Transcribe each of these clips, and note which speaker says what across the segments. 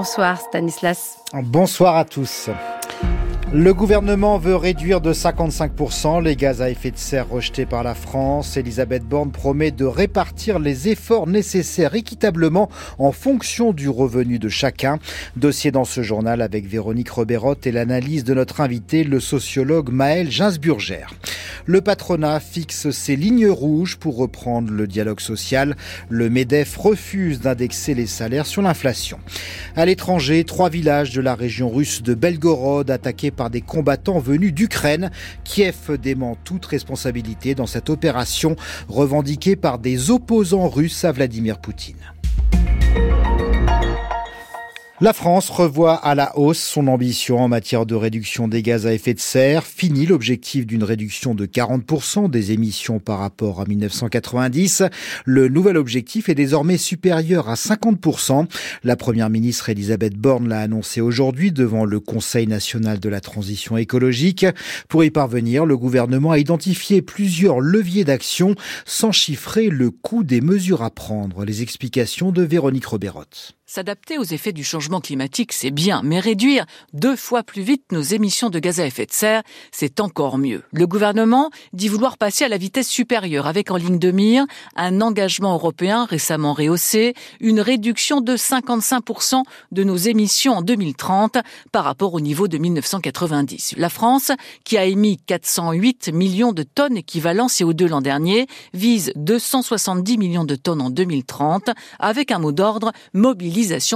Speaker 1: Bonsoir Stanislas.
Speaker 2: Bonsoir à tous. Le gouvernement veut réduire de 55% les gaz à effet de serre rejetés par la France. Elisabeth Borne promet de répartir les efforts nécessaires équitablement en fonction du revenu de chacun. Dossier dans ce journal avec Véronique Roberotte et l'analyse de notre invité, le sociologue Maël Ginsburger. Le patronat fixe ses lignes rouges pour reprendre le dialogue social. Le MEDEF refuse d'indexer les salaires sur l'inflation. À l'étranger, trois villages de la région russe de Belgorod attaqués par des combattants venus d'Ukraine. Kiev dément toute responsabilité dans cette opération revendiquée par des opposants russes à Vladimir Poutine. La France revoit à la hausse son ambition en matière de réduction des gaz à effet de serre. Fini l'objectif d'une réduction de 40% des émissions par rapport à 1990. Le nouvel objectif est désormais supérieur à 50%. La première ministre Elisabeth Borne l'a annoncé aujourd'hui devant le Conseil national de la transition écologique. Pour y parvenir, le gouvernement a identifié plusieurs leviers d'action sans chiffrer le coût des mesures à prendre. Les explications de Véronique Roberotte.
Speaker 3: S'adapter aux effets du changement climatique, c'est bien, mais réduire deux fois plus vite nos émissions de gaz à effet de serre, c'est encore mieux. Le gouvernement dit vouloir passer à la vitesse supérieure avec en ligne de mire un engagement européen récemment rehaussé, une réduction de 55% de nos émissions en 2030 par rapport au niveau de 1990. La France, qui a émis 408 millions de tonnes équivalent CO2 l'an dernier, vise 270 millions de tonnes en 2030 avec un mot d'ordre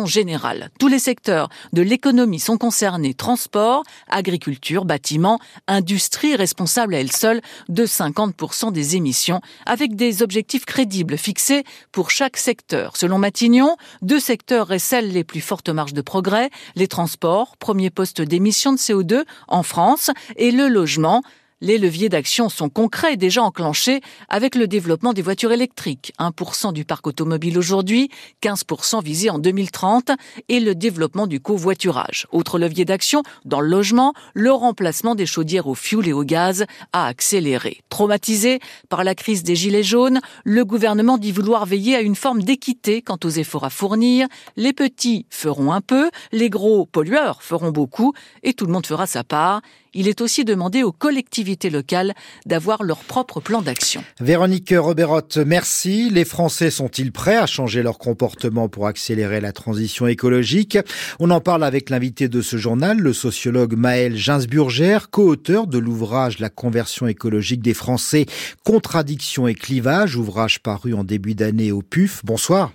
Speaker 3: générale. Tous les secteurs de l'économie sont concernés, transport, agriculture, bâtiment, industrie responsable à elle seule de 50% des émissions, avec des objectifs crédibles fixés pour chaque secteur. Selon Matignon, deux secteurs récèlent les plus fortes marges de progrès, les transports, premier poste d'émissions de CO2 en France, et le logement, les leviers d'action sont concrets et déjà enclenchés avec le développement des voitures électriques. 1% du parc automobile aujourd'hui, 15% visé en 2030 et le développement du covoiturage. Autre levier d'action, dans le logement, le remplacement des chaudières au fioul et au gaz a accéléré. Traumatisé par la crise des gilets jaunes, le gouvernement dit vouloir veiller à une forme d'équité quant aux efforts à fournir. Les petits feront un peu, les gros pollueurs feront beaucoup et tout le monde fera sa part il est aussi demandé aux collectivités locales d'avoir leur propre plan d'action.
Speaker 2: Véronique Roberotte, merci. Les Français sont-ils prêts à changer leur comportement pour accélérer la transition écologique? On en parle avec l'invité de ce journal, le sociologue Maël Ginsburger, co-auteur de l'ouvrage La conversion écologique des Français, contradiction et clivage, ouvrage paru en début d'année au PUF. Bonsoir.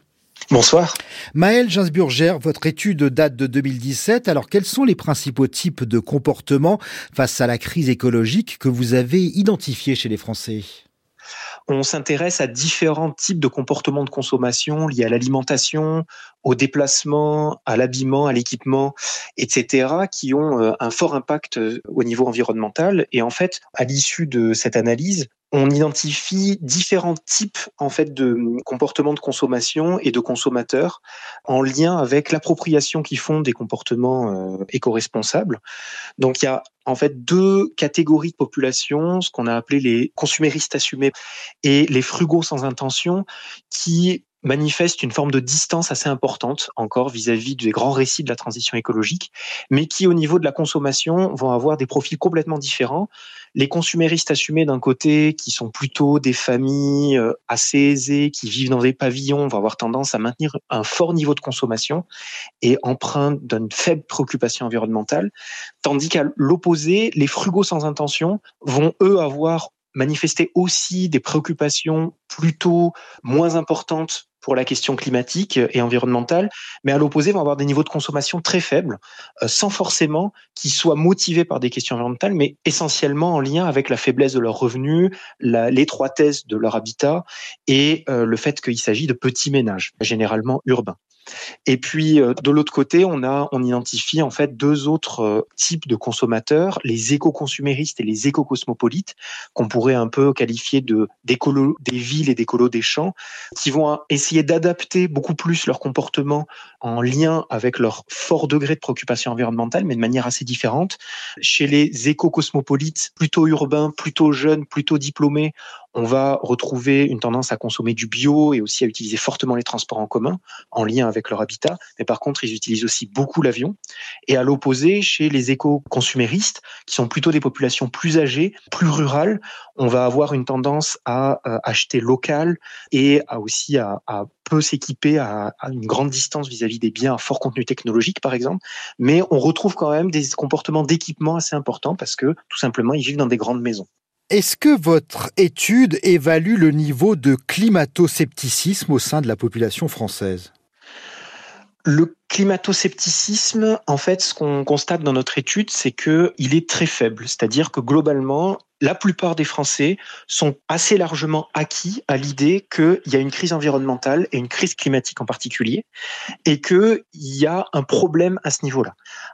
Speaker 4: Bonsoir.
Speaker 2: Maël Ginsburger, votre étude date de 2017. Alors, quels sont les principaux types de comportements face à la crise écologique que vous avez identifiés chez les Français?
Speaker 4: On s'intéresse à différents types de comportements de consommation liés à l'alimentation, au déplacement, à l'habillement, à l'équipement, etc., qui ont euh, un fort impact euh, au niveau environnemental. Et en fait, à l'issue de cette analyse, on identifie différents types en fait de comportements de consommation et de consommateurs en lien avec l'appropriation qu'ils font des comportements euh, éco-responsables. Donc il y a en fait deux catégories de population, ce qu'on a appelé les consuméristes assumés et les frugaux sans intention, qui manifestent une forme de distance assez importante encore vis-à-vis des grands récits de la transition écologique, mais qui au niveau de la consommation vont avoir des profils complètement différents. Les consuméristes assumés d'un côté, qui sont plutôt des familles euh, assez aisées, qui vivent dans des pavillons, vont avoir tendance à maintenir un fort niveau de consommation et empreinte d'une faible préoccupation environnementale, tandis qu'à l'opposé, les frugaux sans intention vont eux avoir manifesté aussi des préoccupations plutôt moins importantes pour la question climatique et environnementale, mais à l'opposé vont avoir des niveaux de consommation très faibles, euh, sans forcément qu'ils soient motivés par des questions environnementales, mais essentiellement en lien avec la faiblesse de leurs revenus, l'étroitesse de leur habitat et euh, le fait qu'il s'agit de petits ménages, généralement urbains. Et puis euh, de l'autre côté, on a on identifie en fait deux autres euh, types de consommateurs, les éco-consuméristes et les éco-cosmopolites, qu'on pourrait un peu qualifier de des villes et d'écolos des champs, qui vont essayer d'adapter beaucoup plus leur comportement en lien avec leur fort degré de préoccupation environnementale, mais de manière assez différente. Chez les éco-cosmopolites, plutôt urbains, plutôt jeunes, plutôt diplômés, On va retrouver une tendance à consommer du bio et aussi à utiliser fortement les transports en commun en lien avec leur habitat. Mais par contre, ils utilisent aussi beaucoup l'avion. Et à l'opposé, chez les éco-consuméristes, qui sont plutôt des populations plus âgées, plus rurales, on va avoir une tendance à euh, acheter local et aussi à, à peu s'équiper à, à, une grande distance vis-à-vis des biens à fort contenu technologique, par exemple. Mais on retrouve quand même des comportements d'équipement assez importants parce que tout simplement, ils vivent dans des grandes maisons.
Speaker 2: Est-ce que votre étude évalue le niveau de climato-scepticisme au sein de la population française?
Speaker 4: Climato-scepticisme, en fait, ce qu'on constate dans notre étude, c'est que il est très faible. C'est-à-dire que globalement, la plupart des Français sont assez largement acquis à l'idée qu'il y a une crise environnementale et une crise climatique en particulier, et qu'il y a un problème à ce niveau-là.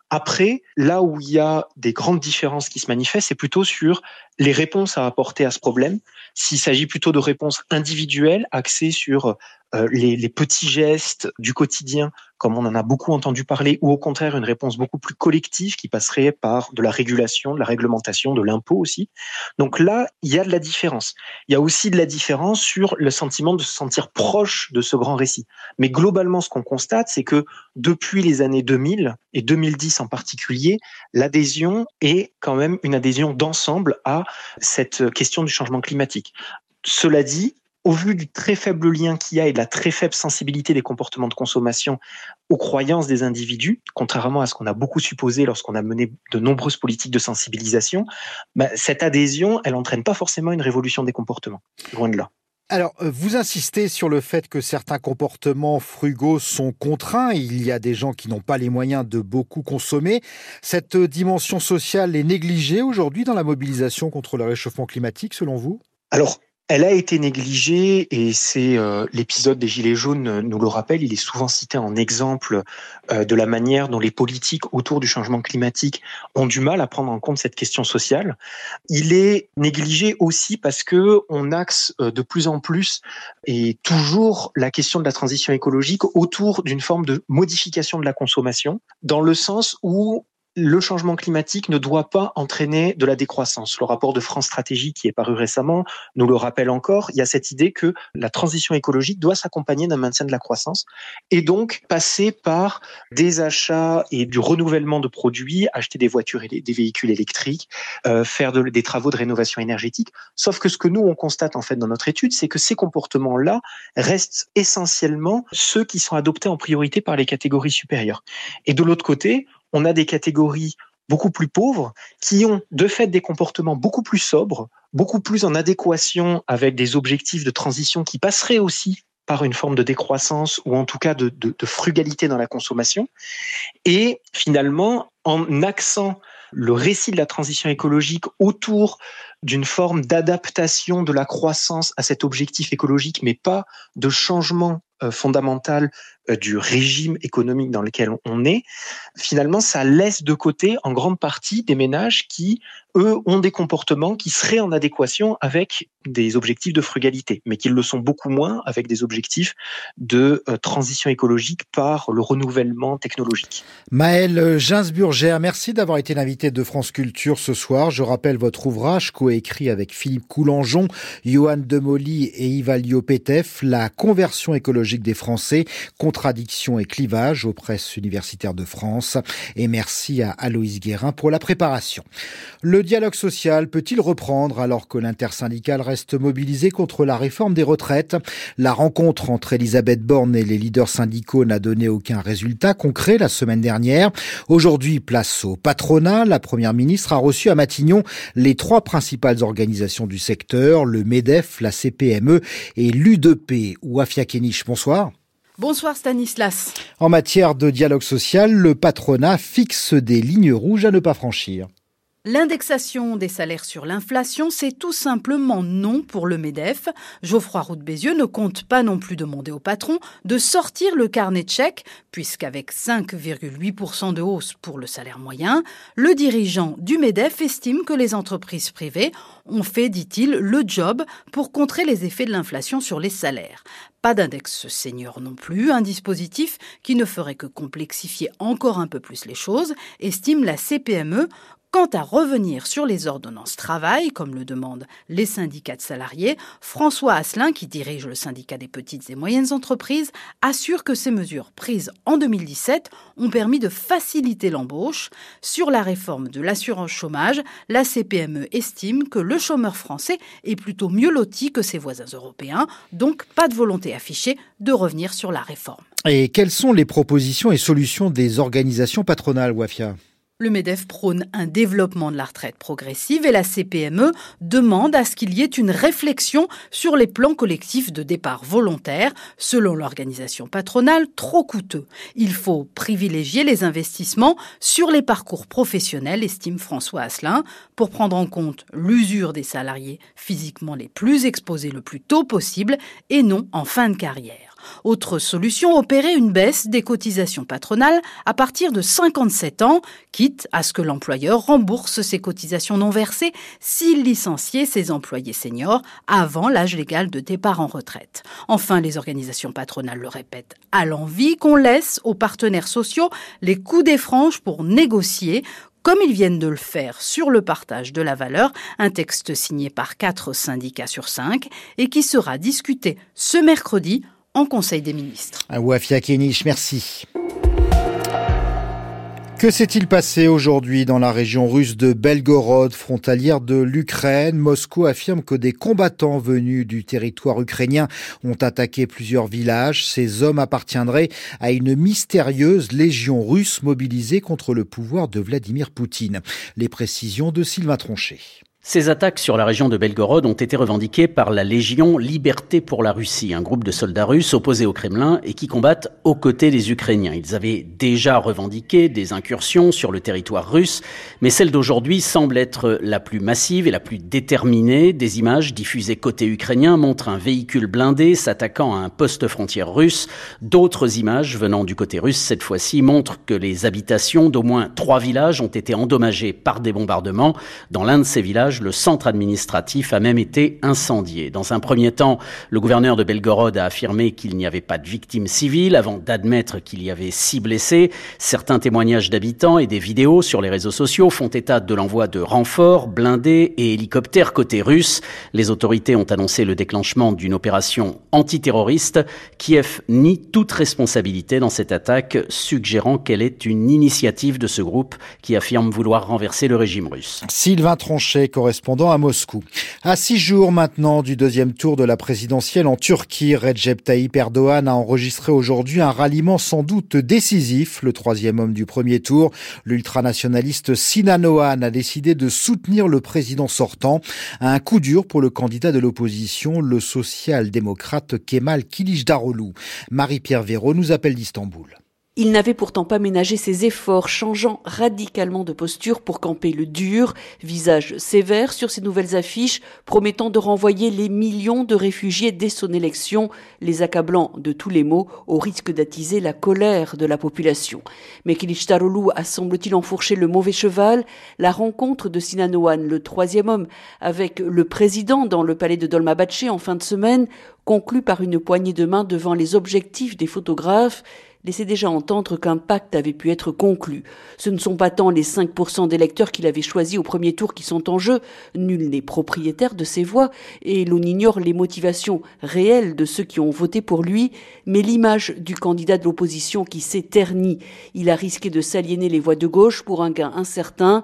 Speaker 4: Après, là où il y a des grandes différences qui se manifestent, c'est plutôt sur les réponses à apporter à ce problème. S'il s'agit plutôt de réponses individuelles axées sur euh, les, les, petits gestes du quotidien, comme on en a beaucoup entendu parler, ou au contraire une réponse beaucoup plus collective qui passerait par de la régulation, de la réglementation, de l'impôt aussi. Donc là, il y a de la différence. Il y a aussi de la différence sur le sentiment de se sentir proche de ce grand récit. Mais globalement, ce qu'on constate, c'est que depuis les années 2000 et 2010 en particulier, l'adhésion est quand même une adhésion d'ensemble à cette question du changement climatique. Cela dit, au vu du très faible lien qu'il y a et de la très faible sensibilité des comportements de consommation aux croyances des individus, contrairement à ce qu'on a beaucoup supposé lorsqu'on a mené de nombreuses politiques de sensibilisation, bah, cette adhésion, elle n'entraîne pas forcément une révolution des comportements. Loin de là.
Speaker 2: Alors, euh, vous insistez sur le fait que certains comportements frugaux sont contraints. Il y a des gens qui n'ont pas les moyens de beaucoup consommer. Cette dimension sociale est négligée aujourd'hui dans la mobilisation contre le réchauffement climatique, selon vous?
Speaker 4: Alors, elle a été négligée et c'est euh, l'épisode des Gilets jaunes nous le rappelle. Il est souvent cité en exemple euh, de la manière dont les politiques autour du changement climatique ont du mal à prendre en compte cette question sociale. Il est négligé aussi parce que on axe euh, de plus en plus et toujours la question de la transition écologique autour d'une forme de modification de la consommation, dans le sens où le changement climatique ne doit pas entraîner de la décroissance. Le rapport de France Stratégie qui est paru récemment nous le rappelle encore. Il y a cette idée que la transition écologique doit s'accompagner d'un maintien de la croissance et donc passer par des achats et du renouvellement de produits, acheter des voitures et des véhicules électriques, euh, faire de, des travaux de rénovation énergétique. Sauf que ce que nous on constate en fait dans notre étude, c'est que ces comportements-là restent essentiellement ceux qui sont adoptés en priorité par les catégories supérieures. Et de l'autre côté, on a des catégories beaucoup plus pauvres qui ont de fait des comportements beaucoup plus sobres, beaucoup plus en adéquation avec des objectifs de transition qui passeraient aussi par une forme de décroissance ou en tout cas de, frugalité dans la consommation. Et finalement, en accent le récit de la transition écologique autour d'une forme d'adaptation de la croissance à cet objectif écologique, mais pas de changement euh, fondamental euh, du régime économique dans lequel on est, finalement, ça laisse de côté en grande partie des ménages qui, eux, ont des comportements qui seraient en adéquation avec des objectifs de frugalité, mais qui le sont beaucoup moins avec des objectifs de euh, transition écologique par le renouvellement technologique.
Speaker 2: Maël Ginsburger, merci d'avoir été l'invité de France Culture ce soir. Je rappelle votre ouvrage coécrit avec Philippe Coulangeon, Johan Demoli et Ivalio Petef, La conversion écologique des Français Contradiction et clivage aux presses universitaires de France. Et merci à Aloïs Guérin pour la préparation. Le dialogue social peut-il reprendre alors que l'intersyndicale reste mobilisé contre la réforme des retraites? La rencontre entre Elisabeth Borne et les leaders syndicaux n'a donné aucun résultat concret la semaine dernière. Aujourd'hui, place au patronat. La première ministre a reçu à Matignon les trois principales organisations du secteur, le MEDEF, la CPME et l'U2P ou Afia Kenich. Bonsoir.
Speaker 3: Bonsoir Stanislas.
Speaker 2: En matière de dialogue social, le patronat fixe des lignes rouges à ne pas franchir.
Speaker 3: L'indexation des salaires sur l'inflation, c'est tout simplement non pour le MEDEF. Geoffroy Roux Bézieux ne compte pas non plus demander au patron de sortir le carnet de chèques, puisqu'avec 5,8% de hausse pour le salaire moyen, le dirigeant du MEDEF estime que les entreprises privées ont fait, dit-il, le job pour contrer les effets de l'inflation sur les salaires. Pas d'index senior non plus, un dispositif qui ne ferait que complexifier encore un peu plus les choses, estime la CPME,
Speaker 1: Quant à revenir sur les ordonnances travail, comme le demandent les syndicats de salariés, François Asselin, qui dirige le syndicat des petites et moyennes entreprises, assure que ces mesures prises en 2017 ont permis de faciliter l'embauche. Sur la réforme de l'assurance chômage, la CPME estime que le chômeur français est plutôt mieux loti que ses voisins européens, donc pas de volonté affichée de revenir sur la réforme.
Speaker 2: Et quelles sont les propositions et solutions des organisations patronales, Wafia?
Speaker 1: Le MEDEF prône un développement de la retraite progressive et la CPME demande à ce qu'il y ait une réflexion sur les plans collectifs de départ volontaire, selon l'organisation patronale, trop coûteux. Il faut privilégier les investissements sur les parcours professionnels, estime François Asselin, pour prendre en compte l'usure des salariés physiquement les plus exposés le plus tôt possible et non en fin de carrière. Autre solution, opérer une baisse des cotisations patronales à partir de 57 ans, quitte à ce que l'employeur rembourse ses cotisations non versées s'il licenciait ses employés seniors avant l'âge légal de départ en retraite. Enfin, les organisations patronales le répètent à l'envie qu'on laisse aux partenaires sociaux les coups des franges pour négocier comme ils viennent de le faire sur le partage de la valeur, un texte signé par quatre syndicats sur cinq et qui sera discuté ce mercredi en Conseil des ministres.
Speaker 2: Wafia Kenich, merci. Que s'est-il passé aujourd'hui dans la région russe de Belgorod, frontalière de l'Ukraine? Moscou affirme que des combattants venus du territoire ukrainien ont attaqué plusieurs villages. Ces hommes appartiendraient à une mystérieuse légion russe mobilisée contre le pouvoir de Vladimir Poutine. Les précisions de Sylvain Tronchet.
Speaker 5: Ces attaques sur la région de Belgorod ont été revendiquées par la Légion Liberté pour la Russie, un groupe de soldats russes opposés au Kremlin et qui combattent aux côtés des Ukrainiens. Ils avaient déjà revendiqué des incursions sur le territoire russe, mais celle d'aujourd'hui semble être la plus massive et la plus déterminée. Des images diffusées côté ukrainien montrent un véhicule blindé s'attaquant à un poste frontière russe. D'autres images venant du côté russe, cette fois-ci, montrent que les habitations d'au moins trois villages ont été endommagées par des bombardements. Dans l'un de ces villages, le centre administratif a même été incendié. Dans un premier temps, le gouverneur de Belgorod a affirmé qu'il n'y avait pas de victimes civiles avant d'admettre qu'il y avait six blessés. Certains témoignages d'habitants et des vidéos sur les réseaux sociaux font état de l'envoi de renforts, blindés et hélicoptères côté russe. Les autorités ont annoncé le déclenchement d'une opération antiterroriste. Kiev nie toute responsabilité dans cette attaque, suggérant qu'elle est une initiative de ce groupe qui affirme vouloir renverser le régime russe.
Speaker 2: Sylvain Tronchet, correspondant à Moscou. À six jours maintenant du deuxième tour de la présidentielle en Turquie, Recep Tayyip Erdogan a enregistré aujourd'hui un ralliement sans doute décisif. Le troisième homme du premier tour, l'ultranationaliste Sinan Oğan, a décidé de soutenir le président sortant. Un coup dur pour le candidat de l'opposition, le social-démocrate Kemal Kilicdaroglu. Marie-Pierre Véraud nous appelle d'Istanbul.
Speaker 6: Il n'avait pourtant pas ménagé ses efforts, changeant radicalement de posture pour camper le dur, visage sévère sur ses nouvelles affiches, promettant de renvoyer les millions de réfugiés dès son élection, les accablant de tous les maux au risque d'attiser la colère de la population. Mais Kilicdaroglu a semble-t-il enfourché le mauvais cheval. La rencontre de Sinan le troisième homme, avec le président dans le palais de Dolmabahce en fin de semaine, conclut par une poignée de main devant les objectifs des photographes, laissait déjà entendre qu'un pacte avait pu être conclu. Ce ne sont pas tant les 5% d'électeurs qu'il avait choisis au premier tour qui sont en jeu, nul n'est propriétaire de ces voix, et l'on ignore les motivations réelles de ceux qui ont voté pour lui, mais l'image du candidat de l'opposition qui s'est. Il a risqué de s'aliéner les voix de gauche pour un gain incertain,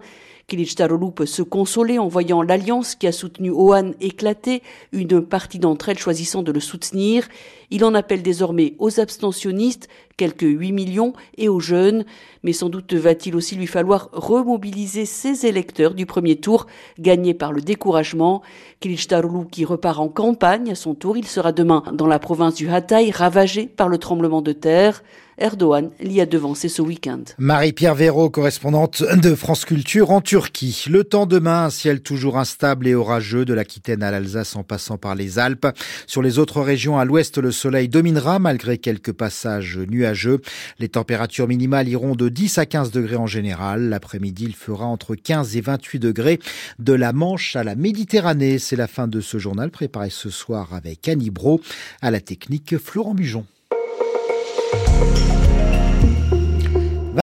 Speaker 6: Kilicdaroglu peut se consoler en voyant l'alliance qui a soutenu Ohan éclater, une partie d'entre elles choisissant de le soutenir. Il en appelle désormais aux abstentionnistes, quelques 8 millions, et aux jeunes. Mais sans doute va-t-il aussi lui falloir remobiliser ses électeurs du premier tour, gagnés par le découragement. Kilicdaroglu qui repart en campagne à son tour, il sera demain dans la province du Hatay, ravagée par le tremblement de terre. Erdogan l'y a devancé ce week-end.
Speaker 2: Marie-Pierre Véraud, correspondante de France Culture en Turquie. Le temps demain, un ciel toujours instable et orageux de l'Aquitaine à l'Alsace en passant par les Alpes. Sur les autres régions à l'ouest, le soleil dominera malgré quelques passages nuageux. Les températures minimales iront de 10 à 15 degrés en général. L'après-midi, il fera entre 15 et 28 degrés de la Manche à la Méditerranée. C'est la fin de ce journal préparé ce soir avec Annie Bro à la technique Florent Bujon.